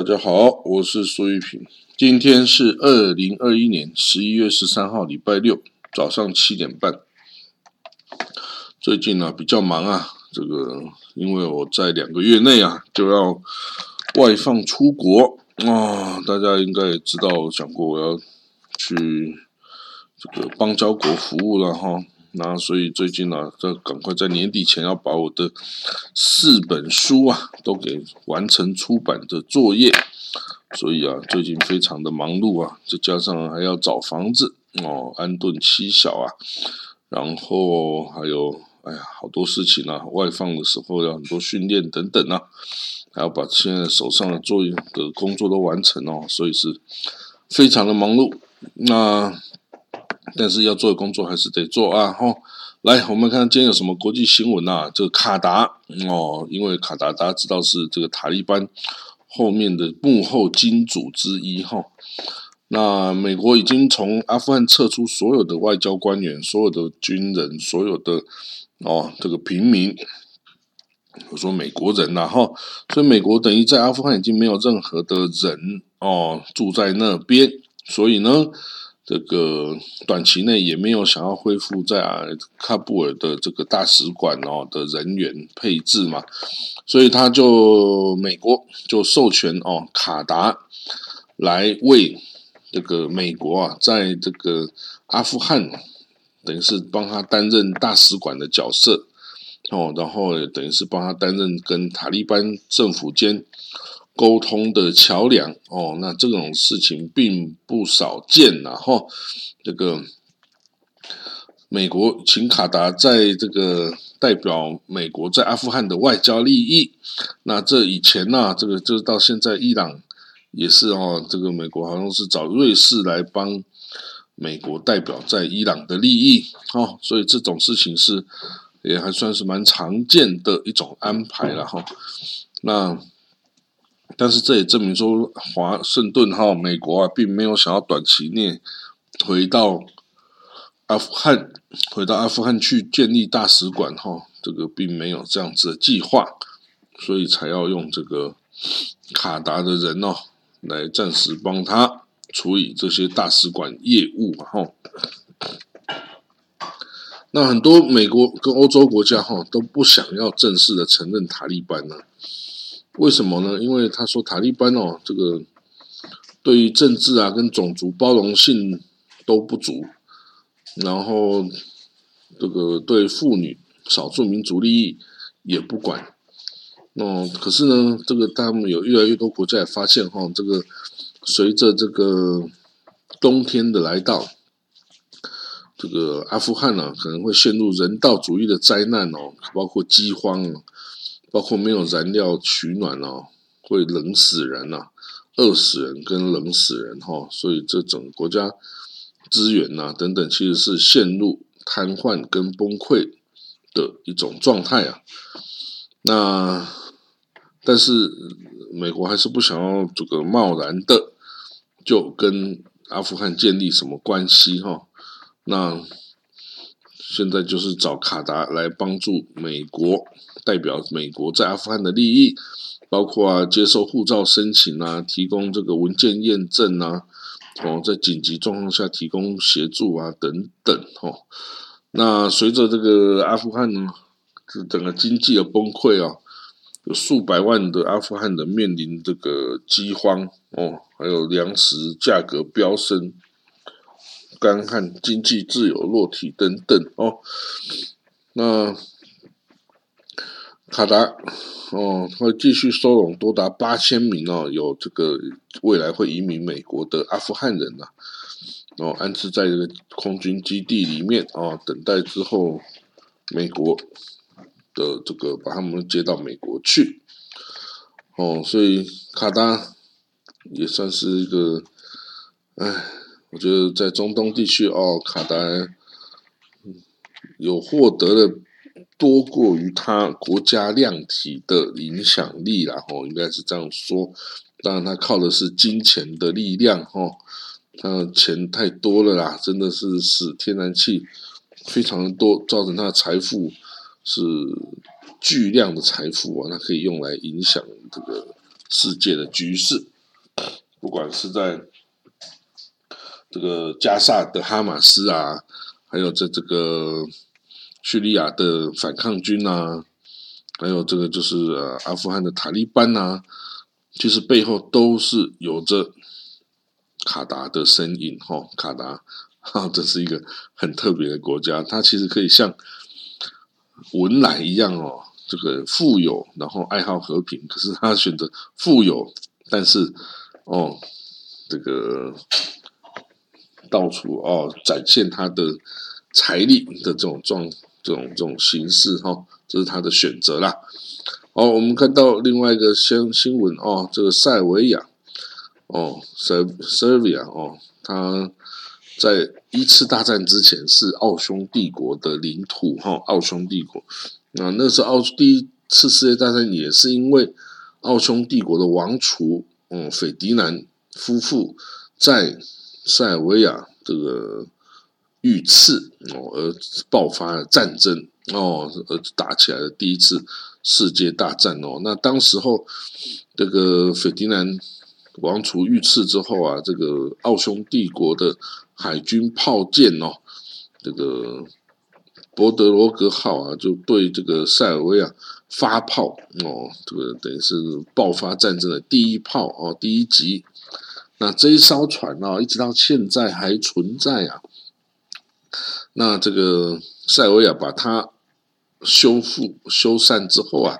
大家好，我是苏玉平。今天是二零二一年十一月十三号，礼拜六早上七点半。最近呢比较忙啊，这个因为我在两个月内啊就要外放出国啊，大家应该也知道，我讲过我要去这个邦交国服务了哈。那所以最近呢，在赶快在年底前要把我的四本书啊都给完成出版的作业，所以啊最近非常的忙碌啊，再加上还要找房子哦，安顿妻小啊，然后还有哎呀好多事情啊，外放的时候要很多训练等等啊，还要把现在手上的作业的工作都完成哦，所以是非常的忙碌。那。但是要做的工作还是得做啊！吼，来，我们看今天有什么国际新闻啊？这个卡达哦，因为卡达大家知道是这个塔利班后面的幕后金主之一哈。那美国已经从阿富汗撤出所有的外交官员、所有的军人、所有的哦这个平民，我说美国人呐哈，所以美国等于在阿富汗已经没有任何的人哦住在那边，所以呢。这个短期内也没有想要恢复在喀布尔的这个大使馆哦的人员配置嘛，所以他就美国就授权哦卡达来为这个美国啊在这个阿富汗等于是帮他担任大使馆的角色哦，然后等于是帮他担任跟塔利班政府间。沟通的桥梁哦，那这种事情并不少见呐哈。这个美国请卡达在这个代表美国在阿富汗的外交利益，那这以前呢，这个就是到现在伊朗也是哦，这个美国好像是找瑞士来帮美国代表在伊朗的利益哦，所以这种事情是也还算是蛮常见的一种安排了哈。那。但是这也证明说，华盛顿哈美国啊，并没有想要短期内回到阿富汗，回到阿富汗去建立大使馆哈，这个并没有这样子的计划，所以才要用这个卡达的人哦，来暂时帮他处理这些大使馆业务哈。那很多美国跟欧洲国家哈都不想要正式的承认塔利班呢。为什么呢？因为他说塔利班哦，这个对于政治啊跟种族包容性都不足，然后这个对妇女、少数民族利益也不管。哦，可是呢，这个他们有越来越多国家也发现哈，这个随着这个冬天的来到，这个阿富汗呢可能会陷入人道主义的灾难哦，包括饥荒。包括没有燃料取暖哦，会冷死人呐，饿死人跟冷死人哈，所以这整个国家资源呐等等，其实是陷入瘫痪跟崩溃的一种状态啊。那但是美国还是不想要这个贸然的就跟阿富汗建立什么关系哈。那现在就是找卡达来帮助美国。代表美国在阿富汗的利益，包括啊接受护照申请啊，提供这个文件验证啊，哦，在紧急状况下提供协助啊等等哦。那随着这个阿富汗呢，这整个经济的崩溃啊，有数百万的阿富汗人面临这个饥荒哦，还有粮食价格飙升、干旱、经济自由落体等等哦。那卡达哦，会继续收容多达八千名哦，有这个未来会移民美国的阿富汗人呐，哦，安置在这个空军基地里面哦，等待之后美国的这个把他们接到美国去，哦，所以卡达也算是一个，哎，我觉得在中东地区哦，卡达有获得了。多过于他国家量体的影响力啦，吼，应该是这样说。当然，他靠的是金钱的力量，吼，他钱太多了啦，真的是使天然气非常的多，造成他的财富是巨量的财富啊，那可以用来影响这个世界的局势，不管是在这个加萨的哈马斯啊，还有这这个叙利亚的反抗军啊，还有这个就是阿富汗的塔利班啊，其实背后都是有着卡达的身影哈。卡达哈，这是一个很特别的国家，它其实可以像文莱一样哦。这个富有，然后爱好和平，可是他选择富有，但是哦，这个到处哦展现他的财力的这种状、这种这种形式哈，这是他的选择啦。哦，我们看到另外一个新新闻哦，这个塞维亚哦，塞塞维亚哦，他在一次大战之前是奥匈帝国的领土哈，奥匈帝国。那那时候奥第一次世界大战也是因为奥匈帝国的王储，嗯，斐迪南夫妇在塞尔维亚这个遇刺哦而爆发了战争哦而打起来的第一次世界大战哦。那当时候这个斐迪南王储遇刺之后啊，这个奥匈帝国的海军炮舰哦，这个。博德罗格号啊，就对这个塞尔维亚发炮哦，这个等于是爆发战争的第一炮哦，第一集。那这一艘船啊，一直到现在还存在啊。那这个塞尔维亚把它修复修缮之后啊，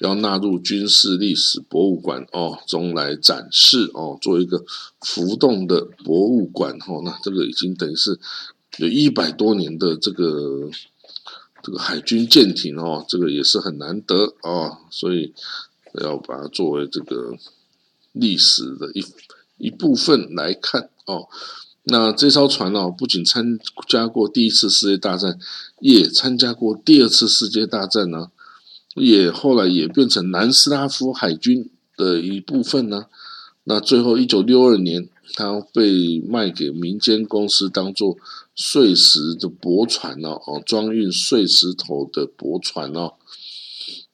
要纳入军事历史博物馆哦中来展示哦，做一个浮动的博物馆哦。那这个已经等于是。有一百多年的这个这个海军舰艇哦，这个也是很难得哦，所以要把它作为这个历史的一一部分来看哦。那这艘船哦，不仅参加过第一次世界大战，也参加过第二次世界大战呢，也后来也变成南斯拉夫海军的一部分呢。那最后一九六二年。它被卖给民间公司当做碎石的驳船哦，哦，装运碎石头的驳船哦。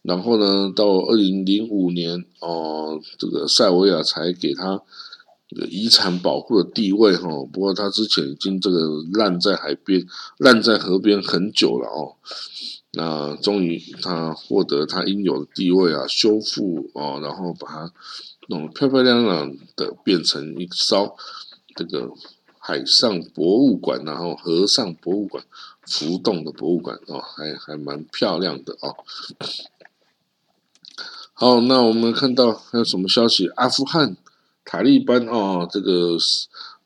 然后呢，到二零零五年哦，这个塞维亚才给他这个遗产保护的地位哈。不过他之前已经这个烂在海边、烂在河边很久了哦。那终于他获得他应有的地位啊，修复哦，然后把它。弄得漂漂亮亮的变成一艘这个海上博物馆，然后河上博物馆，浮动的博物馆哦，还还蛮漂亮的哦。好，那我们看到还有什么消息？阿富汗塔利班哦，这个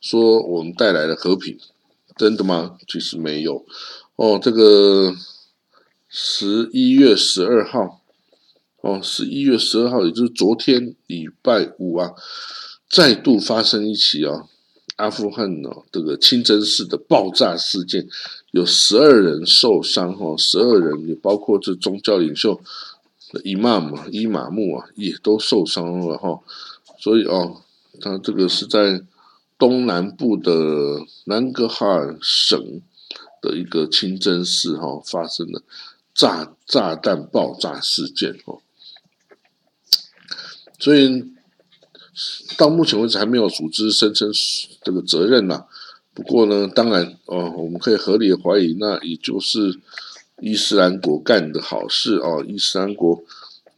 说我们带来了和平，真的吗？其实没有哦。这个十一月十二号。哦，十一月十二号，也就是昨天礼拜五啊，再度发生一起啊，阿富汗呢这个清真寺的爆炸事件，有十二人受伤哈，十二人也包括这宗教领袖伊玛目伊玛目啊，也都受伤了哈。所以哦，他这个是在东南部的南格哈尔省的一个清真寺哈，发生了炸炸弹爆炸事件哦。所以到目前为止还没有组织声称这个责任呐。不过呢，当然哦，我们可以合理的怀疑，那也就是伊斯兰国干的好事哦。伊斯兰国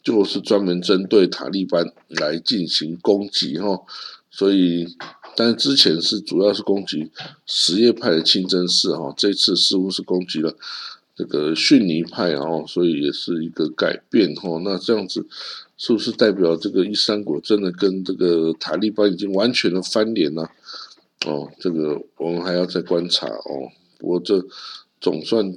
就是专门针对塔利班来进行攻击哈。所以，但是之前是主要是攻击什叶派的清真寺哈，这次似乎是攻击了这个逊尼派哦，所以也是一个改变哈。那这样子。是不是代表这个伊斯兰国真的跟这个塔利班已经完全的翻脸了？哦，这个我们还要再观察哦。不过这总算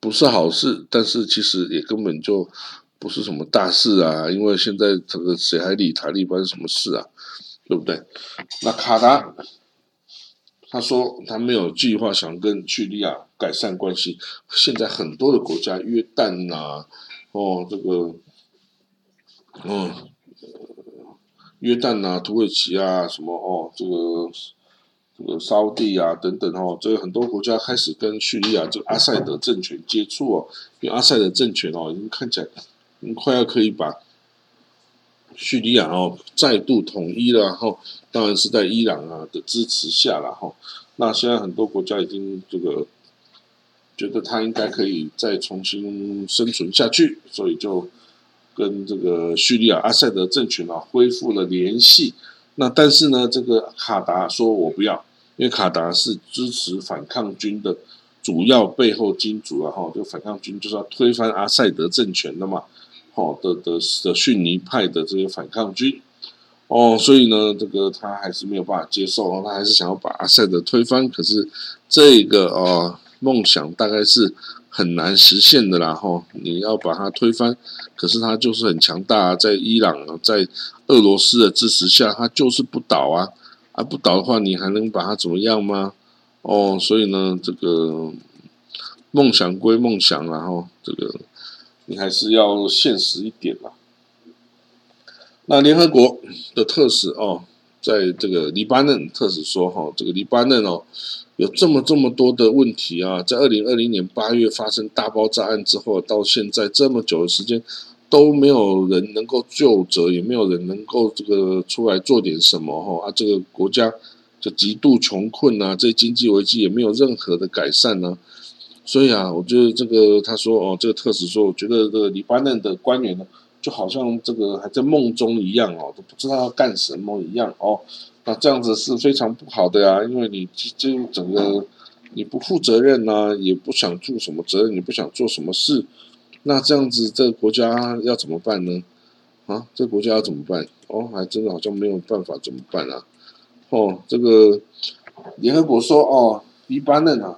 不是好事，但是其实也根本就不是什么大事啊。因为现在这个谁还理塔利班什么事啊？对不对？那卡达他说他没有计划想跟叙利亚改善关系。现在很多的国家，约旦呐，哦，这个。嗯，约旦啊、土耳其啊，什么哦，这个这个沙地啊等等哦，这个很多国家开始跟叙利亚这个阿塞德政权接触哦，因为阿塞德政权哦，已经看起来，很快要可以把叙利亚哦再度统一了，然后当然是在伊朗啊的支持下了哈。那现在很多国家已经这个觉得他应该可以再重新生存下去，所以就跟这个叙利亚阿塞德政权啊恢复了联系。那但是呢，这个卡达说我不要，因为卡达是支持反抗军的主要背后金主啊哈，这个反抗军就是要推翻阿塞德政权的嘛。哦的的的逊尼派的这些反抗军，哦，所以呢，这个他还是没有办法接受，他还是想要把阿塞德推翻。可是这个哦梦想大概是很难实现的啦，哈！你要把他推翻，可是他就是很强大，在伊朗啊，在俄罗斯的支持下，他就是不倒啊！啊，不倒的话，你还能把他怎么样吗？哦，所以呢，这个梦想归梦想，然后这个。你还是要现实一点啦。那联合国的特使哦，在这个黎巴嫩特使说哈，这个黎巴嫩哦，有这么这么多的问题啊，在二零二零年八月发生大爆炸案之后，到现在这么久的时间，都没有人能够救责，也没有人能够这个出来做点什么哈啊，这个国家就极度穷困啊，这经济危机也没有任何的改善呢。所以啊，我觉得这个他说哦，这个特使说，我觉得这个黎巴嫩的官员呢，就好像这个还在梦中一样哦，都不知道要干什么一样哦。那这样子是非常不好的呀，因为你这整个你不负责任呐，也不想负什么责任，你不想做什么事，那这样子这个国家要怎么办呢？啊，这个国家要怎么办？哦，还真的好像没有办法怎么办啊？哦，这个联合国说哦，黎巴嫩啊。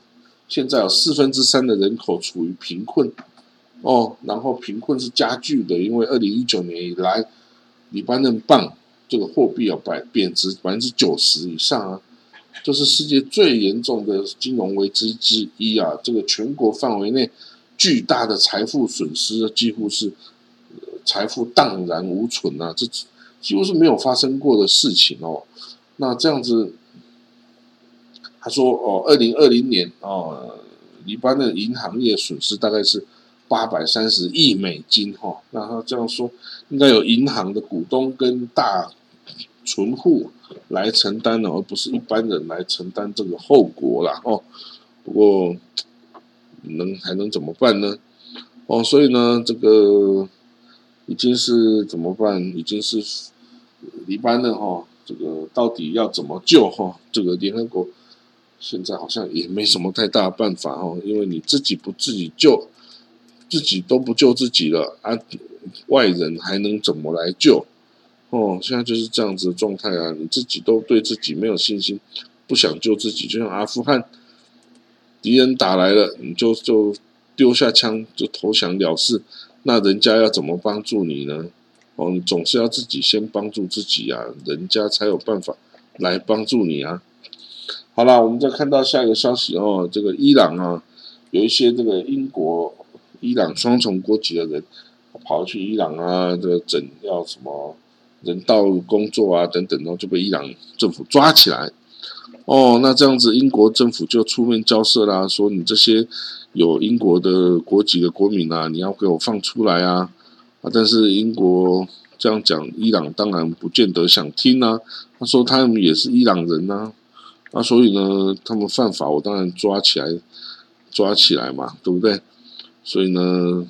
现在有四分之三的人口处于贫困，哦，然后贫困是加剧的，因为二零一九年以来，黎巴嫩镑这个货币啊百贬值百分之九十以上啊，这是世界最严重的金融危机之一啊！这个全国范围内巨大的财富损失，几乎是财富荡然无存啊！这几乎是没有发生过的事情哦。那这样子。他说：“哦，二零二零年哦，黎巴嫩银行业损失大概是八百三十亿美金哈。那他这样说，应该有银行的股东跟大存户来承担呢，而不是一般人来承担这个后果啦。哦。不过能还能怎么办呢？哦，所以呢，这个已经是怎么办？已经是黎巴嫩哈，这个到底要怎么救哈？这个联合国。”现在好像也没什么太大的办法哦，因为你自己不自己救，自己都不救自己了啊，外人还能怎么来救？哦，现在就是这样子的状态啊，你自己都对自己没有信心，不想救自己，就像阿富汗，敌人打来了，你就就丢下枪就投降了事，那人家要怎么帮助你呢？哦，你总是要自己先帮助自己啊，人家才有办法来帮助你啊。好了，我们再看到下一个消息哦，这个伊朗啊，有一些这个英国、伊朗双重国籍的人跑去伊朗啊，这个整要什么人道工作啊等等，然后就被伊朗政府抓起来。哦，那这样子，英国政府就出面交涉啦，说你这些有英国的国籍的国民啊，你要给我放出来啊！啊，但是英国这样讲，伊朗当然不见得想听啊。他说他们也是伊朗人呐。那所以呢，他们犯法，我当然抓起来，抓起来嘛，对不对？所以呢，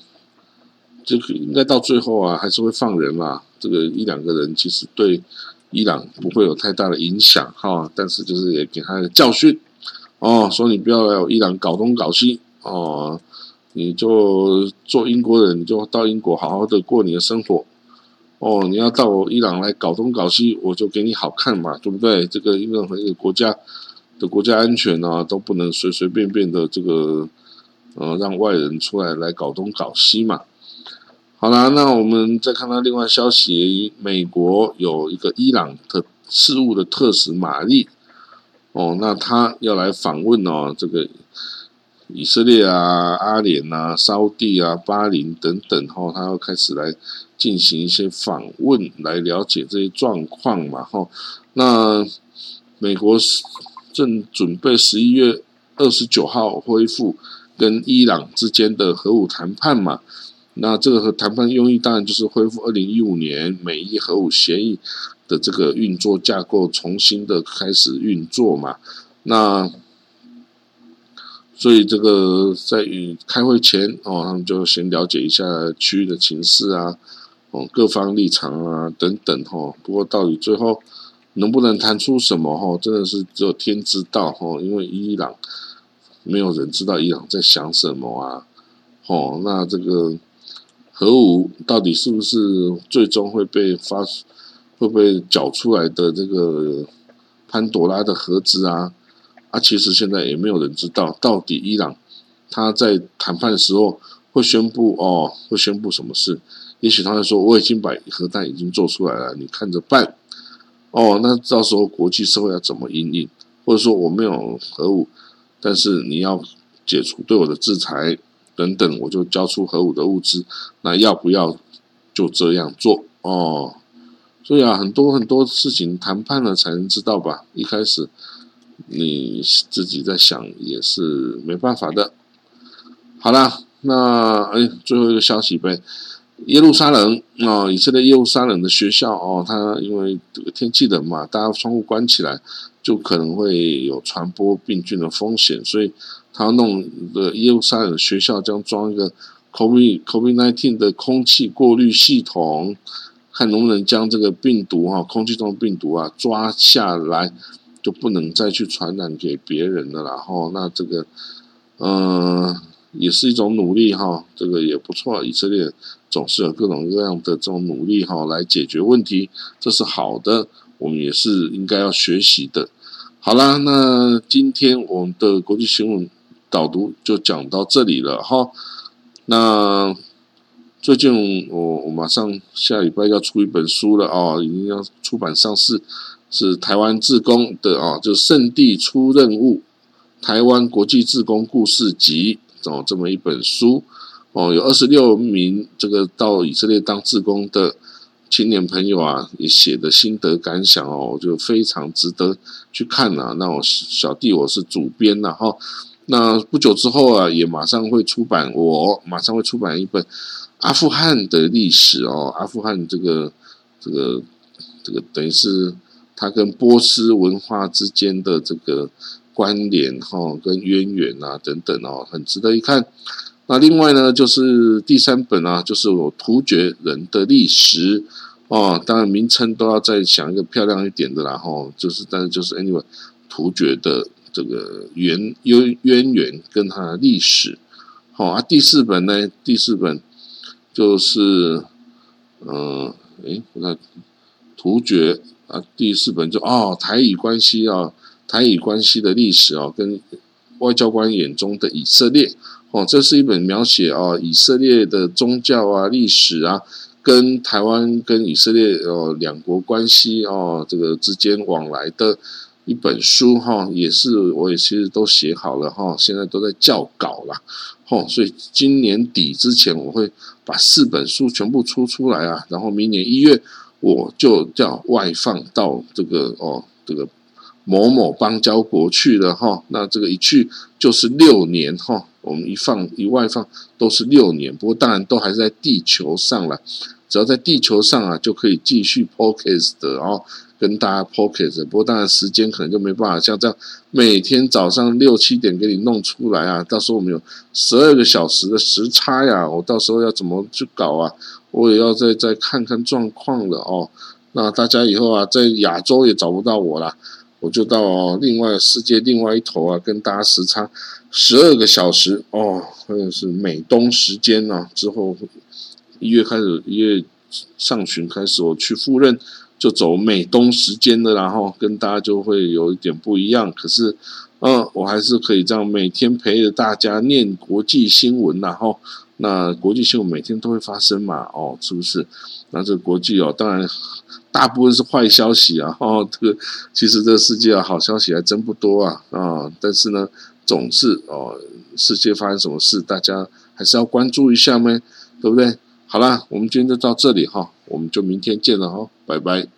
这个应该到最后啊，还是会放人啦。这个一两个人其实对伊朗不会有太大的影响哈，但是就是也给他一个教训哦，说你不要来伊朗搞东搞西哦，你就做英国人，你就到英国好好的过你的生活。哦，你要到伊朗来搞东搞西，我就给你好看嘛，对不对？这个任何一个国家的国家安全啊，都不能随随便便的这个呃让外人出来来搞东搞西嘛。好啦，那我们再看到另外消息，美国有一个伊朗的事务的特使玛丽，哦，那他要来访问哦，这个以色列啊、阿联啊、沙地啊、巴林等等，哈，他要开始来。进行一些访问来了解这些状况嘛，哈。那美国正准备十一月二十九号恢复跟伊朗之间的核武谈判嘛。那这个和谈判用意当然就是恢复二零一五年美伊核武协议的这个运作架构，重新的开始运作嘛。那所以这个在与开会前哦，他们就先了解一下区域的情势啊，哦各方立场啊等等哈。不过到底最后能不能谈出什么哈，真的是只有天知道哈。因为伊朗没有人知道伊朗在想什么啊。哦，那这个。核武到底是不是最终会被发，会不会搅出来的这个潘多拉的盒子啊？啊，其实现在也没有人知道，到底伊朗他在谈判的时候会宣布哦，会宣布什么事？也许他会说我已经把核弹已经做出来了，你看着办。哦，那到时候国际社会要怎么应应？或者说我没有核武，但是你要解除对我的制裁？等等，我就交出核武的物资，那要不要就这样做哦？所以啊，很多很多事情谈判了才能知道吧。一开始你自己在想也是没办法的。好啦，那哎，最后一个消息呗，耶路撒冷啊，以色列耶路撒冷的学校哦，它因为天气冷嘛，大家窗户关起来，就可能会有传播病菌的风险，所以。他弄的耶路撒冷学校将装一个 COVID COVID nineteen 的空气过滤系统，看能不能将这个病毒哈，空气中的病毒啊抓下来，就不能再去传染给别人了。然后那这个，嗯，也是一种努力哈，这个也不错。以色列总是有各种各样的这种努力哈，来解决问题，这是好的，我们也是应该要学习的。好啦，那今天我们的国际新闻。导读就讲到这里了哈。那最近我我马上下礼拜要出一本书了哦，已经要出版上市，是台湾志工的啊，就圣地出任务，台湾国际志工故事集哦，这么一本书哦，有二十六名这个到以色列当志工的青年朋友啊，也写的心得感想哦，就非常值得去看啊。那我小弟我是主编呐哈。那不久之后啊，也马上会出版，我马上会出版一本阿富汗的历史哦，阿富汗这个这个这个等于是它跟波斯文化之间的这个关联哈，跟渊源啊等等哦，很值得一看。那另外呢，就是第三本啊，就是我突厥人的历史哦，当然名称都要再想一个漂亮一点的，然后就是但是就是 anyway 突厥的。这个渊渊渊源跟它的历史，好啊。第四本呢，第四本就是，嗯，诶，我看突厥啊，第四本就哦，台以关系啊，台以关系的历史啊，跟外交官眼中的以色列，哦，这是一本描写啊以色列的宗教啊历史啊，跟台湾跟以色列哦两国关系哦这个之间往来的。一本书哈，也是我也其实都写好了哈，现在都在校稿了，吼，所以今年底之前我会把四本书全部出出来啊，然后明年一月我就叫外放到这个哦这个某某邦交国去了哈，那这个一去就是六年哈，我们一放一外放都是六年，不过当然都还是在地球上了，只要在地球上啊就可以继续 p o c a s t 的哦。跟大家 pocket，不过当然时间可能就没办法像这样每天早上六七点给你弄出来啊。到时候我们有十二个小时的时差呀，我到时候要怎么去搞啊？我也要再再看看状况了哦。那大家以后啊，在亚洲也找不到我了，我就到另外世界另外一头啊，跟大家时差十二个小时哦，或者是美东时间啊。之后一月开始，一月上旬开始，我去赴任。就走美东时间的，然后跟大家就会有一点不一样。可是，嗯，我还是可以这样每天陪着大家念国际新闻，然后那国际新闻每天都会发生嘛，哦，是不是？那这个国际哦，当然大部分是坏消息啊，哦，这个其实这个世界啊，好消息还真不多啊，啊，但是呢，总是哦，世界发生什么事，大家还是要关注一下吗？对不对？好啦，我们今天就到这里哈。我们就明天见了哈，拜拜。